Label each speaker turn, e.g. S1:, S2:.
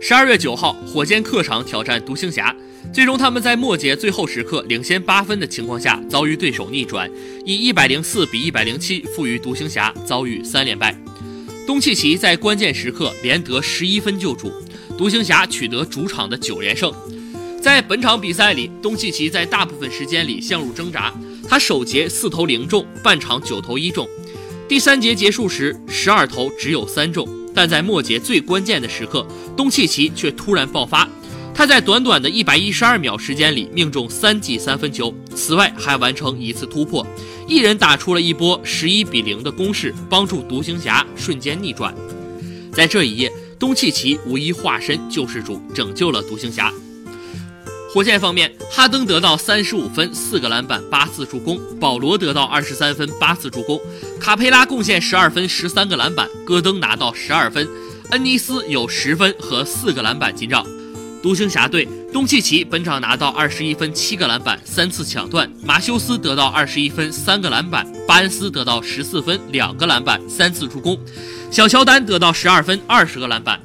S1: 十二月九号，火箭客场挑战独行侠，最终他们在末节最后时刻领先八分的情况下，遭遇对手逆转，以一百零四比一百零七负于独行侠，遭遇三连败。东契奇在关键时刻连得十一分救主，独行侠取得主场的九连胜。在本场比赛里，东契奇在大部分时间里陷入挣扎，他首节四投零中，半场九投一中，第三节结束时十二投只有三中。但在末节最关键的时刻，东契奇却突然爆发，他在短短的一百一十二秒时间里命中三记三分球，此外还完成一次突破，一人打出了一波十一比零的攻势，帮助独行侠瞬间逆转。在这一夜，东契奇无疑化身救世主，拯救了独行侠。火箭方面，哈登得到三十五分、四个篮板、八次助攻；保罗得到二十三分、八次助攻；卡佩拉贡献十二分、十三个篮板；戈登拿到十二分；恩尼斯有十分和四个篮板进账。独行侠队，东契奇本场拿到二十一分、七个篮板、三次抢断；马修斯得到二十一分、三个篮板；巴恩斯得到十四分、两个篮板、三次助攻；小乔丹得到十二分、二十个篮板；